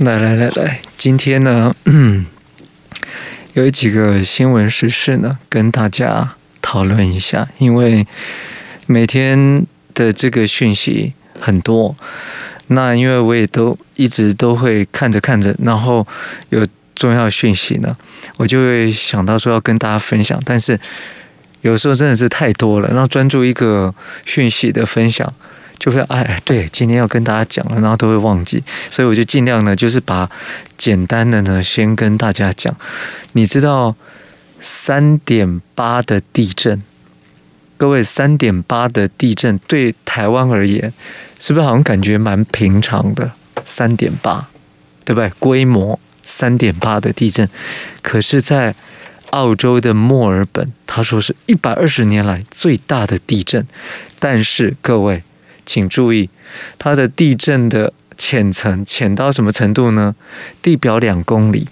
来来来来，今天呢，有几个新闻时事呢，跟大家讨论一下。因为每天的这个讯息很多，那因为我也都一直都会看着看着，然后有重要讯息呢，我就会想到说要跟大家分享。但是有时候真的是太多了，然后专注一个讯息的分享。就会哎，对，今天要跟大家讲了，然后都会忘记，所以我就尽量呢，就是把简单的呢先跟大家讲。你知道三点八的地震，各位三点八的地震对台湾而言，是不是好像感觉蛮平常的？三点八，对不对？规模三点八的地震，可是，在澳洲的墨尔本，他说是一百二十年来最大的地震，但是各位。请注意，它的地震的浅层浅到什么程度呢？地表两公里，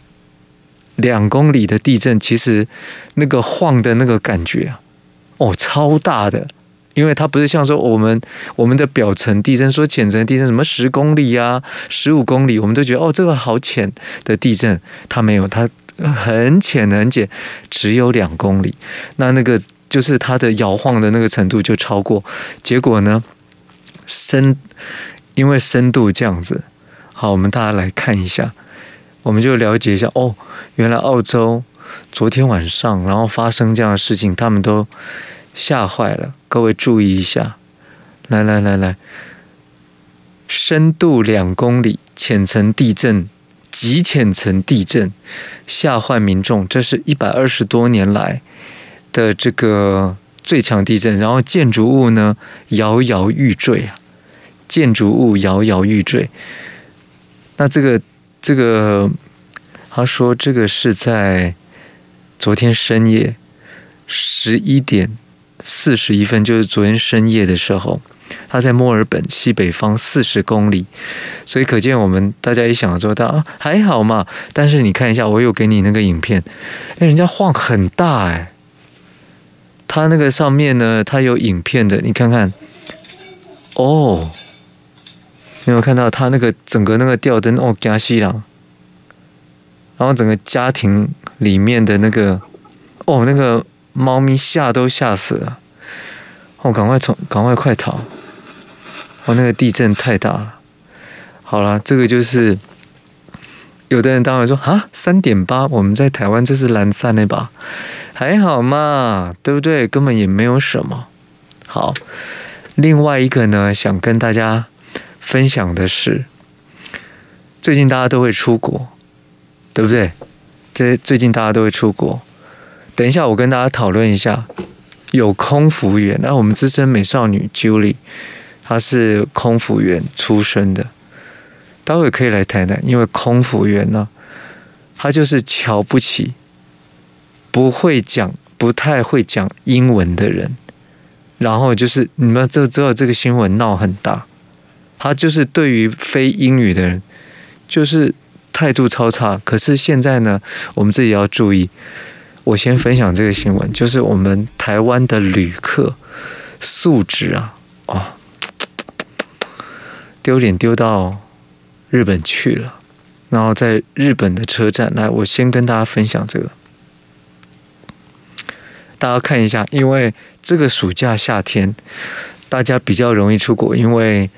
两公里的地震，其实那个晃的那个感觉啊，哦，超大的，因为它不是像说我们我们的表层地震，说浅层地震什么十公里啊、十五公里，我们都觉得哦，这个好浅的地震，它没有，它很浅很浅，只有两公里，那那个就是它的摇晃的那个程度就超过，结果呢？深，因为深度这样子，好，我们大家来看一下，我们就了解一下哦，原来澳洲昨天晚上然后发生这样的事情，他们都吓坏了。各位注意一下，来来来来，深度两公里，浅层地震，极浅层地震，吓坏民众。这是一百二十多年来的这个最强地震，然后建筑物呢摇摇欲坠啊。建筑物摇摇欲坠，那这个这个，他说这个是在昨天深夜十一点四十一分，就是昨天深夜的时候，他在墨尔本西北方四十公里，所以可见我们大家一想说他啊还好嘛，但是你看一下，我有给你那个影片，哎，人家晃很大哎，他那个上面呢，他有影片的，你看看，哦。你有没有看到他那个整个那个吊灯哦，加西郎，然后整个家庭里面的那个哦，那个猫咪吓都吓死了，哦，赶快从赶快快逃，哦，那个地震太大了。好了，这个就是有的人当然说啊，三点八，我们在台湾这是蓝山那把，还好嘛，对不对？根本也没有什么。好，另外一个呢，想跟大家。分享的是，最近大家都会出国，对不对？这最近大家都会出国。等一下，我跟大家讨论一下，有空服员。那我们资深美少女 Julie，她是空服员出身的，待会可以来谈谈。因为空服员呢，他就是瞧不起不会讲、不太会讲英文的人。然后就是你们知知道这个新闻闹很大。他就是对于非英语的人，就是态度超差。可是现在呢，我们自己要注意。我先分享这个新闻，就是我们台湾的旅客素质啊，哦，丢脸丢到日本去了。然后在日本的车站，来，我先跟大家分享这个，大家看一下，因为这个暑假夏天。大家比较容易出国，因为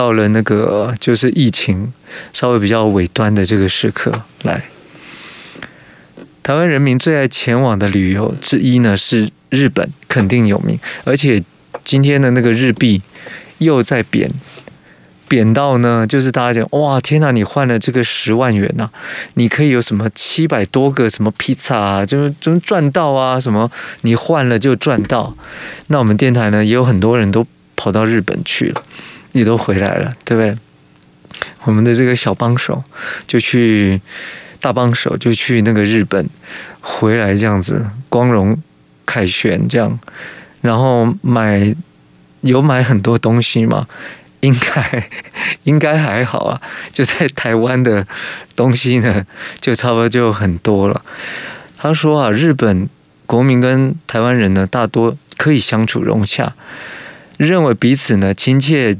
到了那个就是疫情稍微比较尾端的这个时刻，来，台湾人民最爱前往的旅游之一呢是日本，肯定有名。而且今天的那个日币又在贬。贬到呢，就是大家讲哇，天哪！你换了这个十万元呐，你可以有什么七百多个什么披萨啊，就是就赚到啊，什么你换了就赚到。那我们电台呢，也有很多人都跑到日本去了，也都回来了，对不对？我们的这个小帮手就去，大帮手就去那个日本，回来这样子光荣凯旋这样，然后买有买很多东西嘛。应该 应该还好啊，就在台湾的东西呢，就差不多就很多了。他说啊，日本国民跟台湾人呢，大多可以相处融洽，认为彼此呢亲切，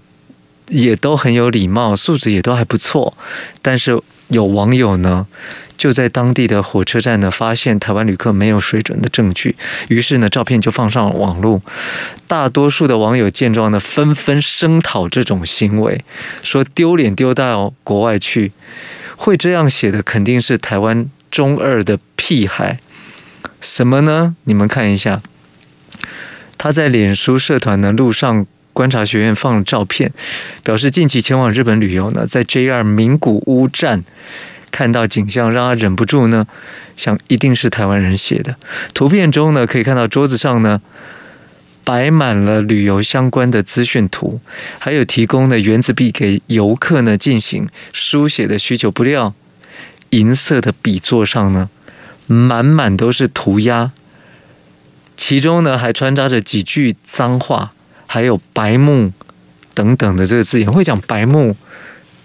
也都很有礼貌，素质也都还不错。但是有网友呢，就在当地的火车站呢，发现台湾旅客没有水准的证据，于是呢，照片就放上网络。大多数的网友见状呢，纷纷声讨这种行为，说丢脸丢到国外去。会这样写的，肯定是台湾中二的屁孩。什么呢？你们看一下，他在脸书社团的路上。观察学院放了照片，表示近期前往日本旅游呢，在 JR 名古屋站看到景象，让他忍不住呢想，一定是台湾人写的。图片中呢，可以看到桌子上呢摆满了旅游相关的资讯图，还有提供的原子笔给游客呢进行书写的需求。不料银色的笔座上呢，满满都是涂鸦，其中呢还穿插着几句脏话。还有白目等等的这个字眼，会讲白目，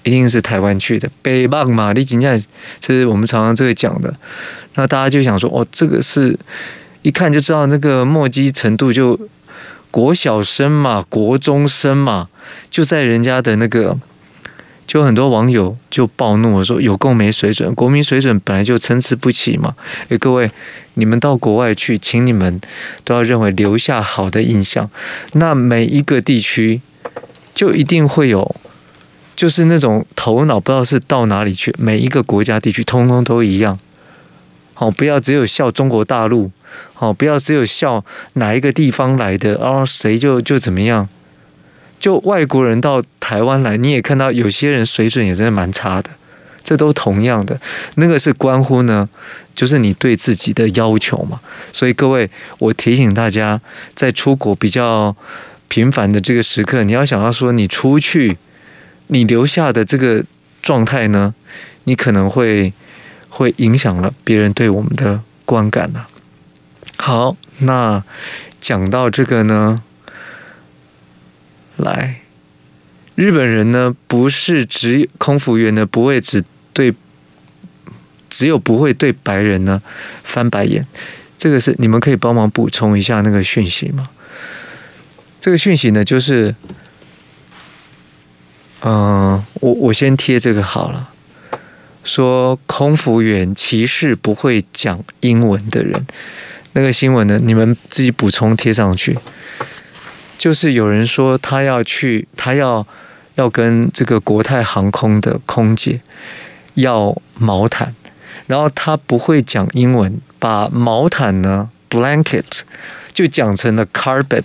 一定是台湾去的北棒嘛？你今天这是我们常常这个讲的，那大家就想说，哦，这个是一看就知道那个墨迹程度，就国小生嘛，国中生嘛，就在人家的那个。就很多网友就暴怒说：“有够没水准，国民水准本来就参差不齐嘛。”诶，各位，你们到国外去，请你们都要认为留下好的印象。那每一个地区就一定会有，就是那种头脑不知道是到哪里去。每一个国家地区通通都一样。好，不要只有笑中国大陆，好，不要只有笑哪一个地方来的，然后谁就就怎么样。就外国人到台湾来，你也看到有些人水准也真的蛮差的，这都同样的，那个是关乎呢，就是你对自己的要求嘛。所以各位，我提醒大家，在出国比较频繁的这个时刻，你要想要说你出去，你留下的这个状态呢，你可能会会影响了别人对我们的观感呢。好，那讲到这个呢。来，日本人呢，不是只空服员呢，不会只对，只有不会对白人呢翻白眼。这个是你们可以帮忙补充一下那个讯息吗？这个讯息呢，就是，嗯、我我先贴这个好了，说空服员歧视不会讲英文的人，那个新闻呢，你们自己补充贴上去。就是有人说他要去，他要要跟这个国泰航空的空姐要毛毯，然后他不会讲英文，把毛毯呢 blanket 就讲成了 carpet。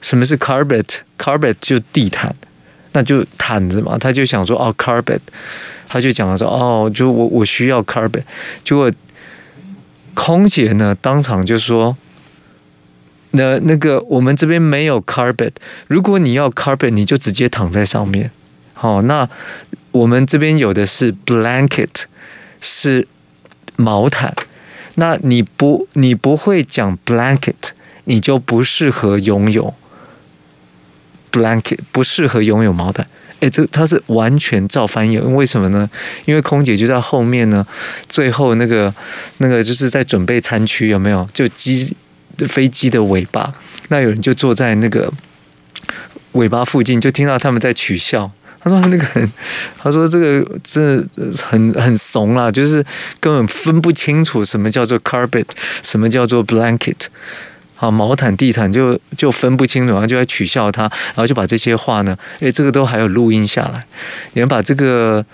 什么是 carpet？carpet 就地毯，那就毯子嘛。他就想说哦 carpet，他就讲了说哦，就我我需要 carpet。结果空姐呢当场就说。那那个我们这边没有 carpet，如果你要 carpet，你就直接躺在上面。好，那我们这边有的是 blanket，是毛毯。那你不你不会讲 blanket，你就不适合拥有 blanket，不适合拥有毛毯。诶，这它是完全照翻译，为什么呢？因为空姐就在后面呢，最后那个那个就是在准备餐区，有没有？就机。飞机的尾巴，那有人就坐在那个尾巴附近，就听到他们在取笑。他说：“那个很，他说这个这很很怂啦，就是根本分不清楚什么叫做 carpet，什么叫做 blanket，好，毛毯、地毯就就分不清楚，然后就在取笑他，然后就把这些话呢，诶，这个都还有录音下来，你们把这个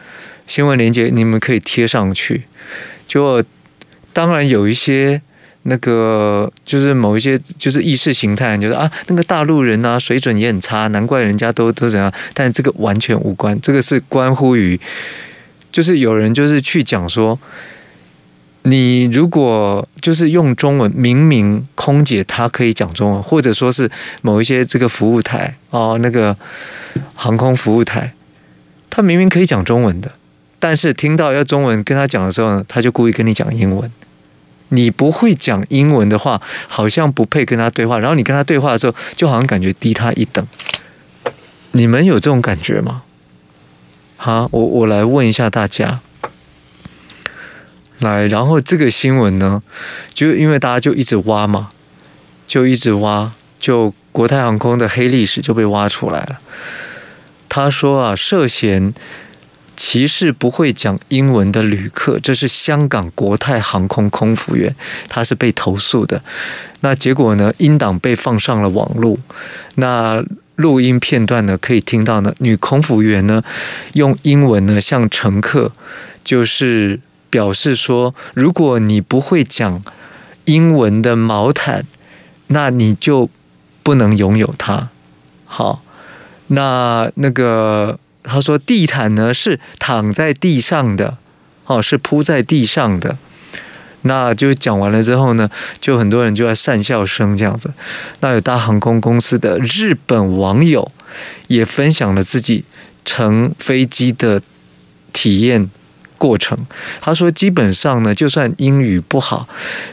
新闻链接你们可以贴上去。就当然有一些。”那个就是某一些就是意识形态，就是啊，那个大陆人啊，水准也很差，难怪人家都都怎样。但这个完全无关，这个是关乎于，就是有人就是去讲说，你如果就是用中文，明明空姐她可以讲中文，或者说是某一些这个服务台哦，那个航空服务台，他明明可以讲中文的，但是听到要中文跟他讲的时候呢，他就故意跟你讲英文。你不会讲英文的话，好像不配跟他对话。然后你跟他对话的时候，就好像感觉低他一等。你们有这种感觉吗？好，我我来问一下大家。来，然后这个新闻呢，就因为大家就一直挖嘛，就一直挖，就国泰航空的黑历史就被挖出来了。他说啊，涉嫌歧视不会讲英文的旅客，这是香港国泰航空空服员，他是被投诉的。那结果呢，音档被放上了网络。那录音片段呢，可以听到呢，女空服员呢用英文呢向乘客就是表示说，如果你不会讲英文的毛毯，那你就不能拥有它。好，那那个。他说：“地毯呢是躺在地上的，哦，是铺在地上的。那就讲完了之后呢，就很多人就在讪笑声这样子。那有大航空公司的日本网友也分享了自己乘飞机的体验过程。他说，基本上呢，就算英语不好，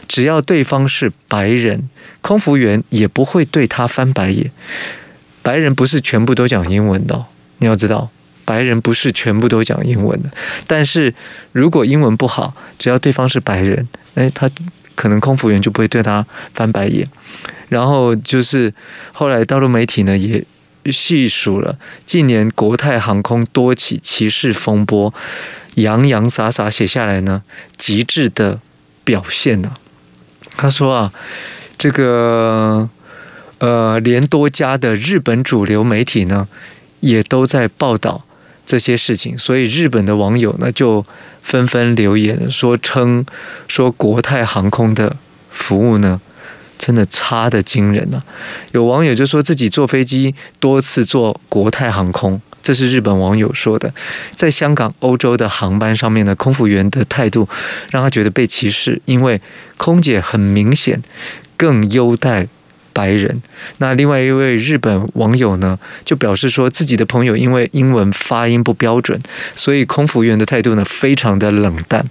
只要对方是白人，空服员也不会对他翻白眼。白人不是全部都讲英文的，你要知道。”白人不是全部都讲英文的，但是如果英文不好，只要对方是白人，诶，他可能空服员就不会对他翻白眼。然后就是后来大陆媒体呢也细数了近年国泰航空多起歧视风波，洋洋洒洒写下来呢，极致的表现呢。他说啊，这个呃，连多家的日本主流媒体呢也都在报道。这些事情，所以日本的网友呢就纷纷留言说，称说国泰航空的服务呢真的差得惊人啊！有网友就说自己坐飞机多次坐国泰航空，这是日本网友说的。在香港、欧洲的航班上面呢，空服员的态度让他觉得被歧视，因为空姐很明显更优待。白人，那另外一位日本网友呢，就表示说自己的朋友因为英文发音不标准，所以空服员的态度呢非常的冷淡。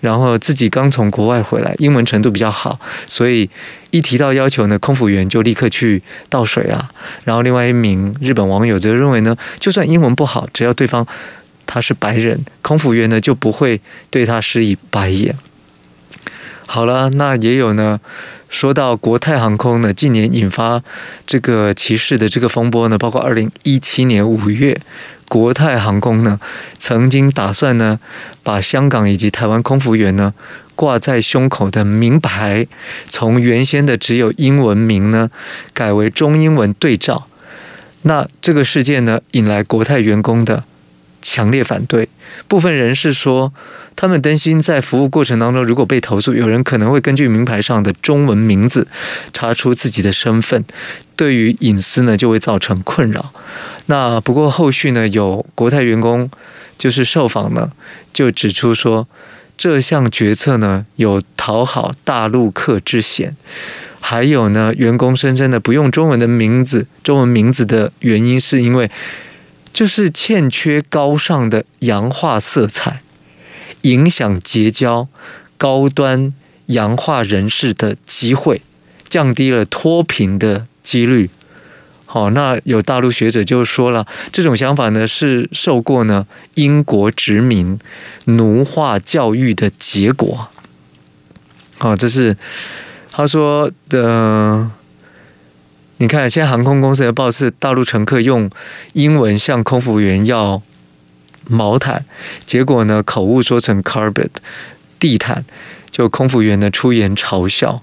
然后自己刚从国外回来，英文程度比较好，所以一提到要求呢，空服员就立刻去倒水啊。然后另外一名日本网友则认为呢，就算英文不好，只要对方他是白人，空服员呢就不会对他施以白眼。好了，那也有呢。说到国泰航空呢，近年引发这个歧视的这个风波呢，包括二零一七年五月，国泰航空呢曾经打算呢把香港以及台湾空服员呢挂在胸口的名牌，从原先的只有英文名呢改为中英文对照。那这个事件呢引来国泰员工的强烈反对，部分人士说，他们担心在服务过程当中，如果被投诉，有人可能会根据名牌上的中文名字查出自己的身份，对于隐私呢就会造成困扰。那不过后续呢，有国泰员工就是受访呢，就指出说，这项决策呢有讨好大陆客之嫌，还有呢，员工声称的不用中文的名字，中文名字的原因是因为。就是欠缺高尚的洋化色彩，影响结交高端洋化人士的机会，降低了脱贫的几率。好，那有大陆学者就说了，这种想法呢是受过呢英国殖民奴化教育的结果。好，这是他说的。你看，现在航空公司的报是大陆乘客用英文向空服员要毛毯，结果呢口误说成 carpet 地毯，就空服员呢出言嘲笑。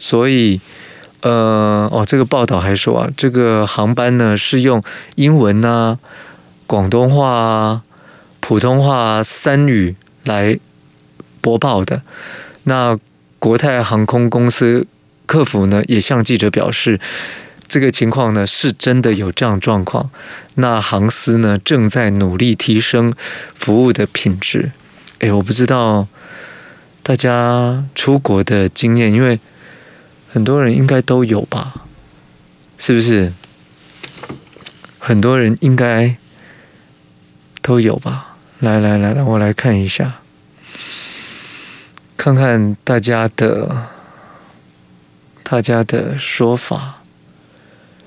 所以，呃，哦，这个报道还说啊，这个航班呢是用英文啊、广东话啊、普通话啊三语来播报的。那国泰航空公司客服呢也向记者表示。这个情况呢，是真的有这样状况。那航司呢，正在努力提升服务的品质。哎，我不知道大家出国的经验，因为很多人应该都有吧？是不是？很多人应该都有吧？来来来来，我来看一下，看看大家的大家的说法。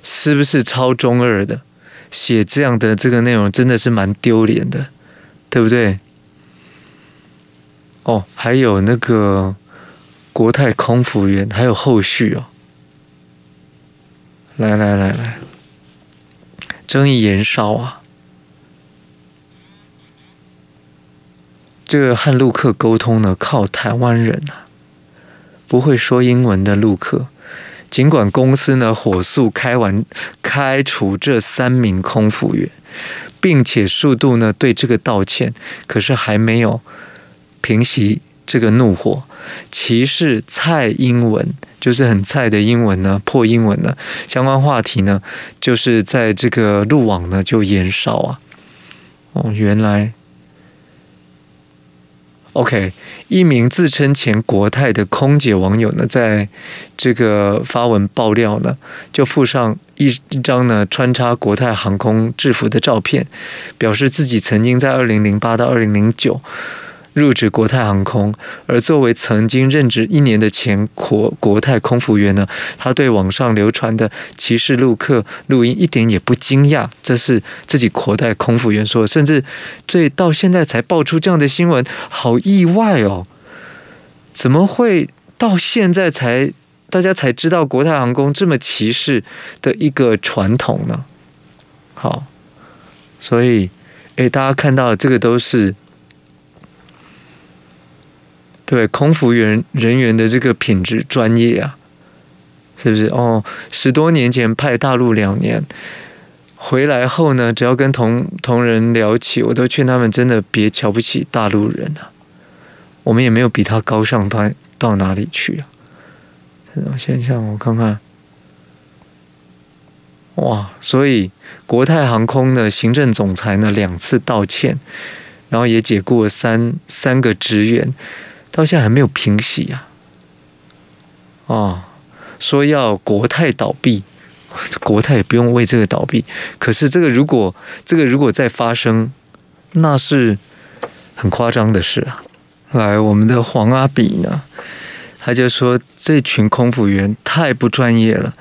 是不是超中二的？写这样的这个内容真的是蛮丢脸的，对不对？哦，还有那个国泰空服员，还有后续哦。来来来来，争议延烧啊！这个和陆客沟通呢，靠台湾人啊，不会说英文的陆客。尽管公司呢火速开完开除这三名空服员，并且数度呢对这个道歉，可是还没有平息这个怒火。歧视菜英文就是很菜的英文呢，破英文呢，相关话题呢，就是在这个路网呢就延烧啊。哦，原来。OK，一名自称前国泰的空姐网友呢，在这个发文爆料呢，就附上一一张呢穿插国泰航空制服的照片，表示自己曾经在二零零八到二零零九。入职国泰航空，而作为曾经任职一年的前国国泰空服员呢，他对网上流传的歧视陆客录音一点也不惊讶。这是自己国泰空服员说，甚至这到现在才爆出这样的新闻，好意外哦！怎么会到现在才大家才知道国泰航空这么歧视的一个传统呢？好，所以诶，大家看到这个都是。对，空服员人员的这个品质专业啊，是不是？哦，十多年前派大陆两年，回来后呢，只要跟同同仁聊起，我都劝他们真的别瞧不起大陆人啊，我们也没有比他高尚到到哪里去啊。这种现象，我看看，哇！所以国泰航空的行政总裁呢两次道歉，然后也解雇了三三个职员。到现在还没有平息呀！哦，说要国泰倒闭，国泰也不用为这个倒闭。可是这个如果这个如果再发生，那是很夸张的事啊！来，我们的黄阿比呢，他就说这群空服员太不专业了。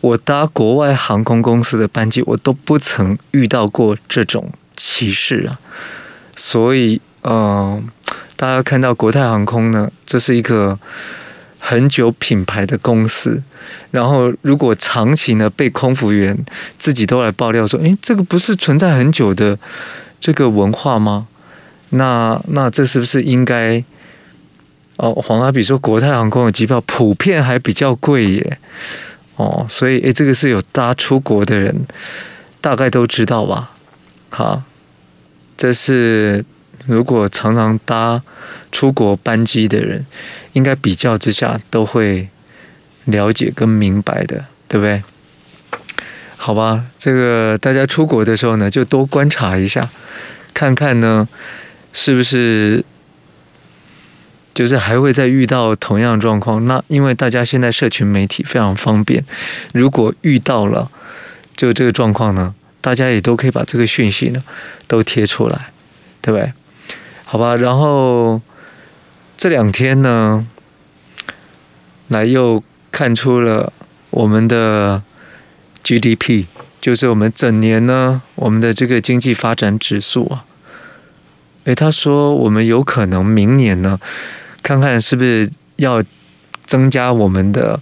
我搭国外航空公司的班机，我都不曾遇到过这种歧视啊！所以，嗯、大家看到国泰航空呢，这是一个很久品牌的公司。然后，如果长期呢被空服员自己都来爆料说：“诶，这个不是存在很久的这个文化吗？”那那这是不是应该？哦，黄阿比说国泰航空的机票普遍还比较贵耶。哦，所以诶，这个是有搭出国的人大概都知道吧？好，这是。如果常常搭出国班机的人，应该比较之下都会了解跟明白的，对不对？好吧，这个大家出国的时候呢，就多观察一下，看看呢，是不是就是还会再遇到同样状况？那因为大家现在社群媒体非常方便，如果遇到了就这个状况呢，大家也都可以把这个讯息呢都贴出来，对不对？好吧，然后这两天呢，来又看出了我们的 GDP，就是我们整年呢，我们的这个经济发展指数啊，诶，他说我们有可能明年呢，看看是不是要增加我们的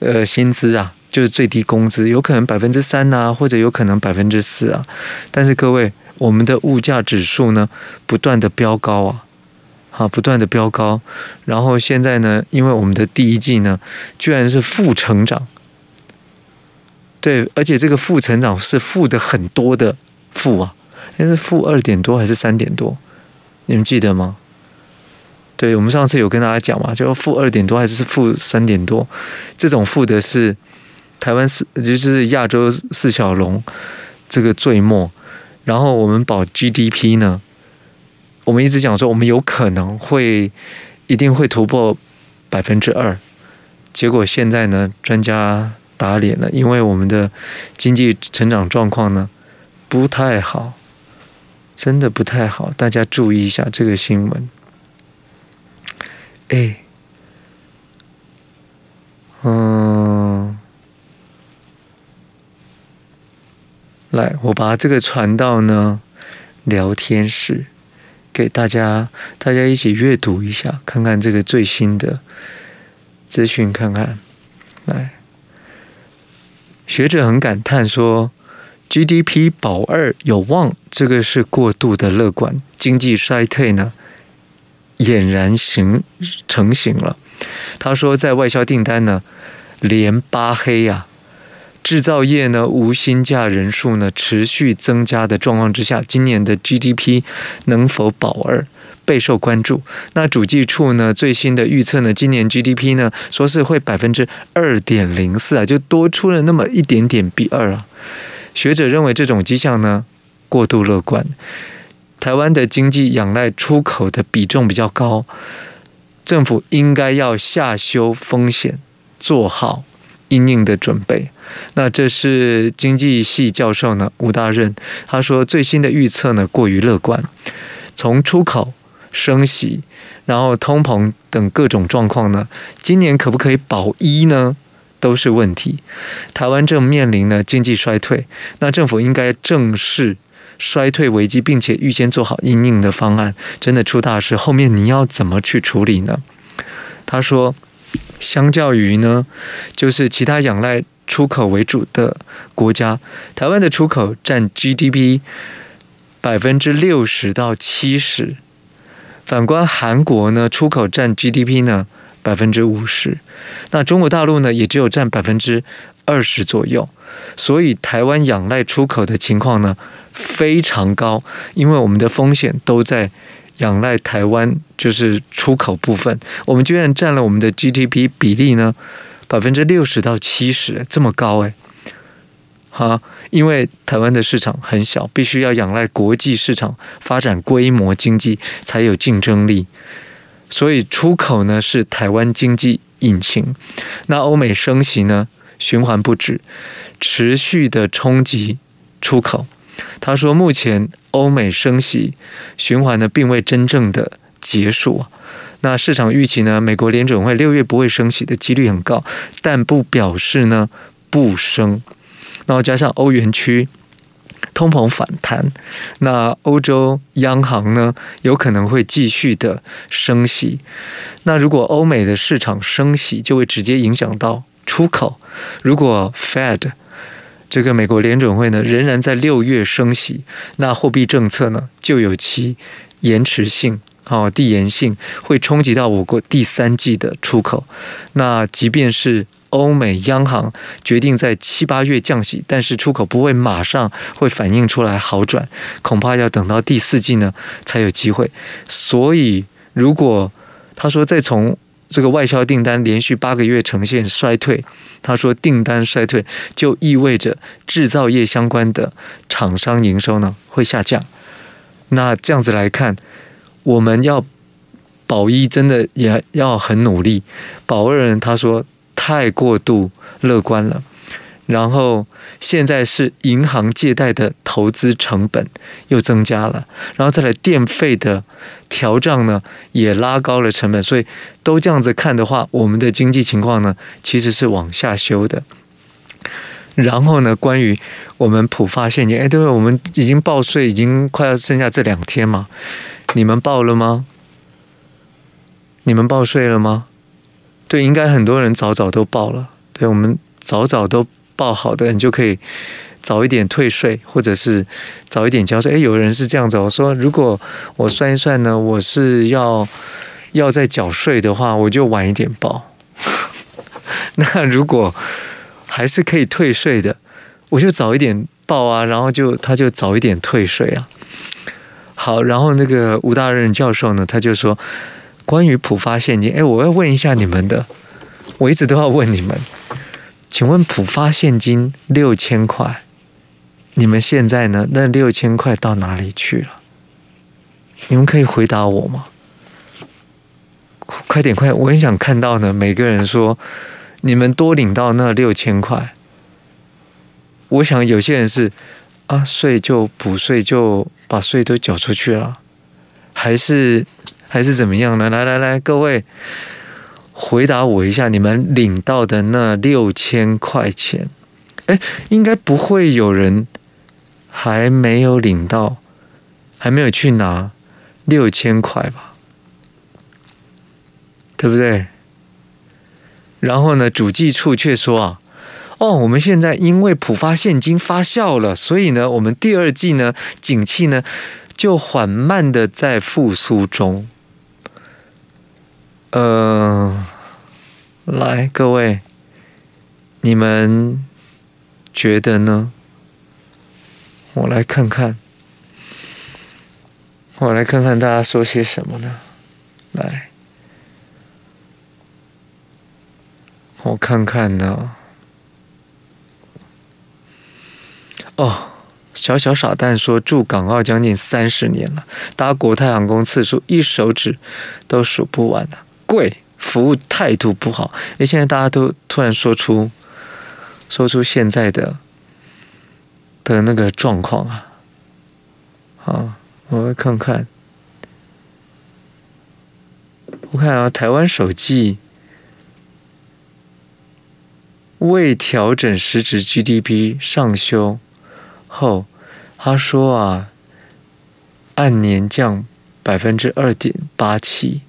呃薪资啊，就是最低工资，有可能百分之三呐，或者有可能百分之四啊，但是各位。我们的物价指数呢，不断的飙高啊，好，不断的飙高。然后现在呢，因为我们的第一季呢，居然是负成长，对，而且这个负成长是负的很多的负啊，那是负二点多还是三点多？你们记得吗？对，我们上次有跟大家讲嘛，就负二点多还是负三点多？这种负的是台湾四，就是亚洲四小龙这个最末。然后我们保 GDP 呢，我们一直讲说我们有可能会一定会突破百分之二，结果现在呢，专家打脸了，因为我们的经济成长状况呢不太好，真的不太好，大家注意一下这个新闻。哎，嗯。来，我把这个传到呢聊天室，给大家，大家一起阅读一下，看看这个最新的资讯，看看。来，学者很感叹说，GDP 保二有望，这个是过度的乐观，经济衰退呢俨然形成型了。他说，在外销订单呢连八黑呀、制造业呢无薪假人数呢持续增加的状况之下，今年的 GDP 能否保二？备受关注。那主计处呢最新的预测呢，今年 GDP 呢说是会百分之二点零四啊，就多出了那么一点点比二啊。学者认为这种迹象呢过度乐观。台湾的经济仰赖出口的比重比较高，政府应该要下修风险，做好应应的准备。那这是经济系教授呢吴大任他说最新的预测呢过于乐观，从出口。升息，然后通膨等各种状况呢，今年可不可以保一呢？都是问题。台湾正面临呢经济衰退，那政府应该正视衰退危机，并且预先做好应应的方案。真的出大事，后面你要怎么去处理呢？他说，相较于呢，就是其他仰赖出口为主的国家，台湾的出口占 GDP 百分之六十到七十。反观韩国呢，出口占 GDP 呢百分之五十，那中国大陆呢也只有占百分之二十左右，所以台湾仰赖出口的情况呢非常高，因为我们的风险都在仰赖台湾，就是出口部分，我们居然占了我们的 GDP 比例呢百分之六十到七十，这么高诶。哈，因为台湾的市场很小，必须要仰赖国际市场发展规模经济才有竞争力，所以出口呢是台湾经济引擎。那欧美升息呢，循环不止，持续的冲击出口。他说，目前欧美升息循环呢，并未真正的结束。那市场预期呢，美国联准会六月不会升息的几率很高，但不表示呢不升。然后加上欧元区通膨反弹，那欧洲央行呢有可能会继续的升息。那如果欧美的市场升息，就会直接影响到出口。如果 Fed 这个美国联准会呢仍然在六月升息，那货币政策呢就有其延迟性、哦递延性，会冲击到我国第三季的出口。那即便是欧美央行决定在七八月降息，但是出口不会马上会反映出来好转，恐怕要等到第四季呢才有机会。所以，如果他说再从这个外销订单连续八个月呈现衰退，他说订单衰退就意味着制造业相关的厂商营收呢会下降。那这样子来看，我们要保一真的也要很努力。保二人他说。太过度乐观了，然后现在是银行借贷的投资成本又增加了，然后再来电费的调账呢，也拉高了成本，所以都这样子看的话，我们的经济情况呢，其实是往下修的。然后呢，关于我们普发现金，哎，对，我们已经报税，已经快要剩下这两天嘛，你们报了吗？你们报税了吗？对，应该很多人早早都报了。对，我们早早都报好的，你就可以早一点退税，或者是早一点交税。哎，有人是这样子，我说如果我算一算呢，我是要要再缴税的话，我就晚一点报。那如果还是可以退税的，我就早一点报啊，然后就他就早一点退税啊。好，然后那个吴大任教授呢，他就说。关于普发现金，哎，我要问一下你们的，我一直都要问你们，请问普发现金六千块，你们现在呢？那六千块到哪里去了？你们可以回答我吗？快点，快，我很想看到呢。每个人说你们多领到那六千块，我想有些人是啊，税就补税，就把税都缴出去了，还是？还是怎么样呢？来来来，各位回答我一下，你们领到的那六千块钱，哎，应该不会有人还没有领到，还没有去拿六千块吧？对不对？然后呢，主计处却说啊，哦，我们现在因为普发现金发酵了，所以呢，我们第二季呢，景气呢就缓慢的在复苏中。呃，来，各位，你们觉得呢？我来看看，我来看看大家说些什么呢？来，我看看呢。哦。小小傻蛋说：“住港澳将近三十年了，搭国泰航空次数一手指都数不完了。贵，服务态度不好。因为，现在大家都突然说出，说出现在的的那个状况啊。好，我来看看，我看啊，台湾首季未调整实质 GDP 上修。”后，他说啊，按年降百分之二点八七。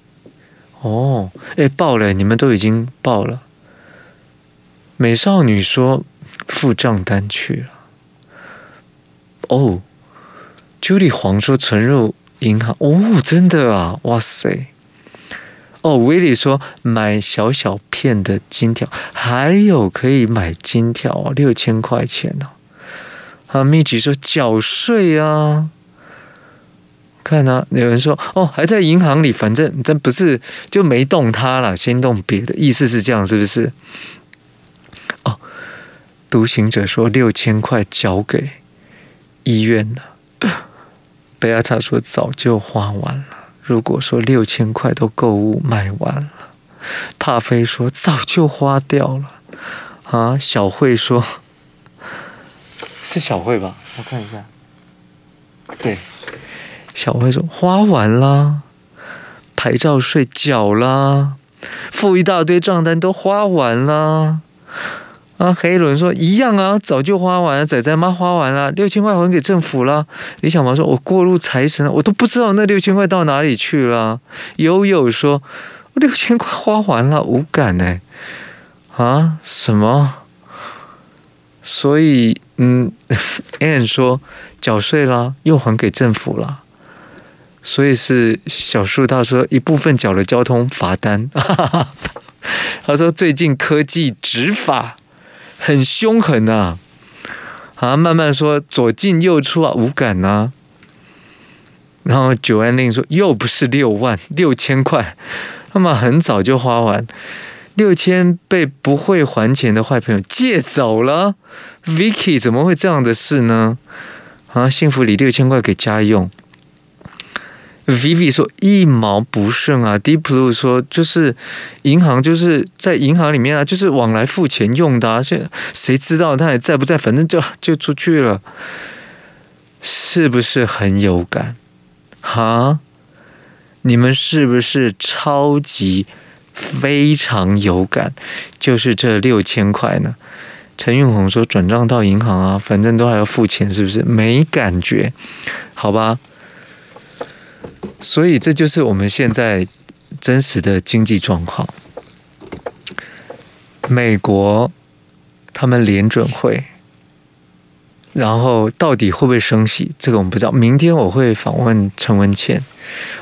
哦，哎，报了，你们都已经报了。美少女说付账单去了。哦，Judy 黄说存入银行。哦，真的啊，哇塞。哦，Willie 说买小小片的金条，还有可以买金条啊，六千块钱呢。啊，蜜橘说缴税啊，看啊，有人说哦，还在银行里，反正但不是就没动它了，先动别的，意思是这样，是不是？哦，独行者说六千块交给医院了，贝亚查说早就花完了。如果说六千块都购物买完了，帕菲说早就花掉了。啊，小慧说。是小慧吧？我看一下。对，小慧说花完啦，牌照税缴啦，付一大堆账单都花完啦。啊，黑轮说一样啊，早就花完了。仔仔妈花完了，六千块还给政府了。李小毛说：“我过路财神，我都不知道那六千块到哪里去了。”悠悠说：“我六千块花完了，无感呢。”啊？什么？所以。嗯，Anne 说缴税啦，又还给政府了，所以是小树他说一部分缴了交通罚单。他说最近科技执法很凶狠呐，啊，慢慢说左进右出啊，无感呐、然后九安令说又不是六万六千块，那么很早就花完。六千被不会还钱的坏朋友借走了，Vicky 怎么会这样的事呢？啊，幸福里六千块给家用，Vivi 说一毛不剩啊，Deep Blue 说就是银行就是在银行里面啊，就是往来付钱用的啊，现谁知道他还在不在？反正就就出去了，是不是很有感？哈，你们是不是超级？非常有感，就是这六千块呢。陈运红说转账到银行啊，反正都还要付钱，是不是？没感觉，好吧。所以这就是我们现在真实的经济状况。美国他们联准会。然后到底会不会升息？这个我们不知道。明天我会访问陈文茜，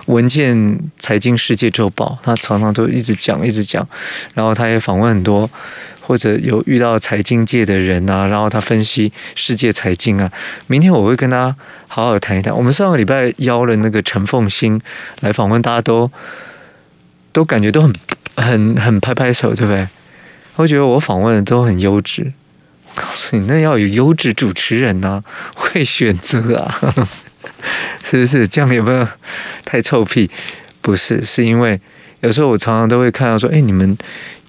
文茜财经世界周报，他常常都一直讲，一直讲。然后他也访问很多，或者有遇到财经界的人啊，然后他分析世界财经啊。明天我会跟他好好谈一谈。我们上个礼拜邀了那个陈凤馨来访问，大家都都感觉都很很很拍拍手，对不对？我觉得我访问的都很优质。告诉你，那要有优质主持人呢、会选择啊，是不是？这样有没有太臭屁？不是，是因为有时候我常常都会看到说，哎，你们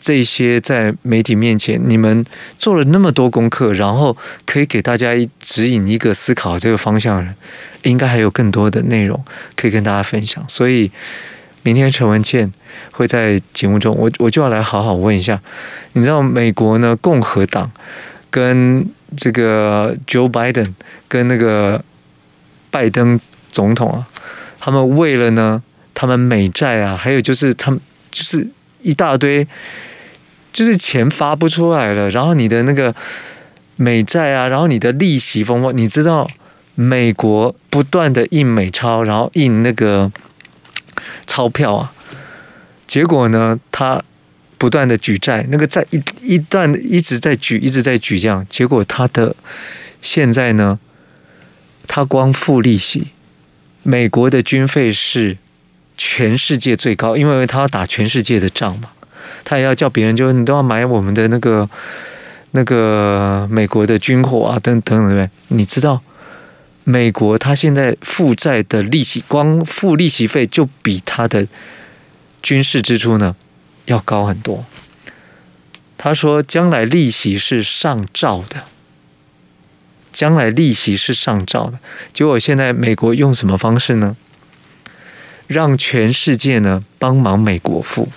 这些在媒体面前，你们做了那么多功课，然后可以给大家指引一个思考这个方向的人，应该还有更多的内容可以跟大家分享。所以明天陈文茜会在节目中，我我就要来好好问一下，你知道美国呢，共和党。跟这个 Joe Biden 跟那个拜登总统啊，他们为了呢，他们美债啊，还有就是他们就是一大堆，就是钱发不出来了，然后你的那个美债啊，然后你的利息风波，你知道美国不断的印美钞，然后印那个钞票啊。结果呢，他不断的举债，那个债一一段一直在举，一直在举这样，结果他的现在呢，他光付利息，美国的军费是全世界最高，因为他要打全世界的仗嘛，他也要叫别人就是你都要买我们的那个那个美国的军火啊，等等等，对不对？你知道？美国他现在负债的利息，光付利息费就比他的军事支出呢要高很多。他说，将来利息是上兆的，将来利息是上兆的。结果现在美国用什么方式呢？让全世界呢帮忙美国付。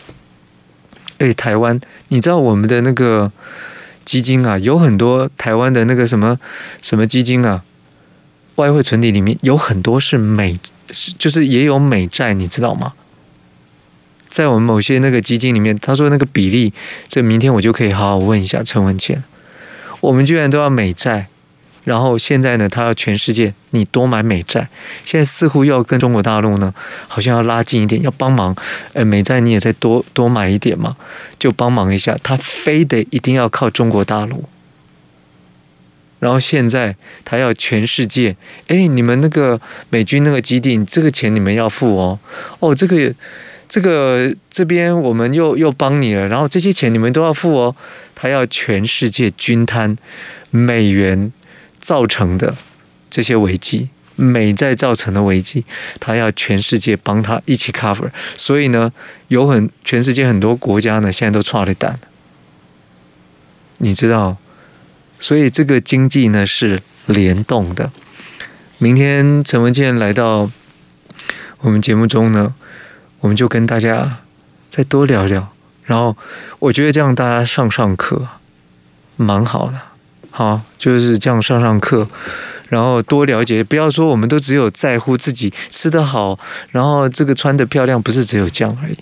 哎，台湾，你知道我们的那个基金啊，有很多台湾的那个什么什么基金啊。外汇存底里面有很多是美，就是也有美债，你知道吗？在我们某些那个基金里面，他说那个比例，这明天我就可以好好问一下陈文茜。我们居然都要美债，然后现在呢，他要全世界你多买美债，现在似乎要跟中国大陆呢，好像要拉近一点，要帮忙。呃，美债你也再多多买一点嘛，就帮忙一下。他非得一定要靠中国大陆。然后现在他要全世界，哎，你们那个美军那个基地，这个钱你们要付哦。哦，这个这个这边我们又又帮你了，然后这些钱你们都要付哦。他要全世界均摊美元造成的这些危机，美债造成的危机，他要全世界帮他一起 cover。所以呢，有很全世界很多国家呢，现在都剉咧等，你知道。所以这个经济呢是联动的。明天陈文茜来到我们节目中呢，我们就跟大家再多聊聊。然后我觉得这样大家上上课蛮好的，好，就是这样上上课，然后多了解。不要说我们都只有在乎自己吃得好，然后这个穿得漂亮，不是只有这样而已。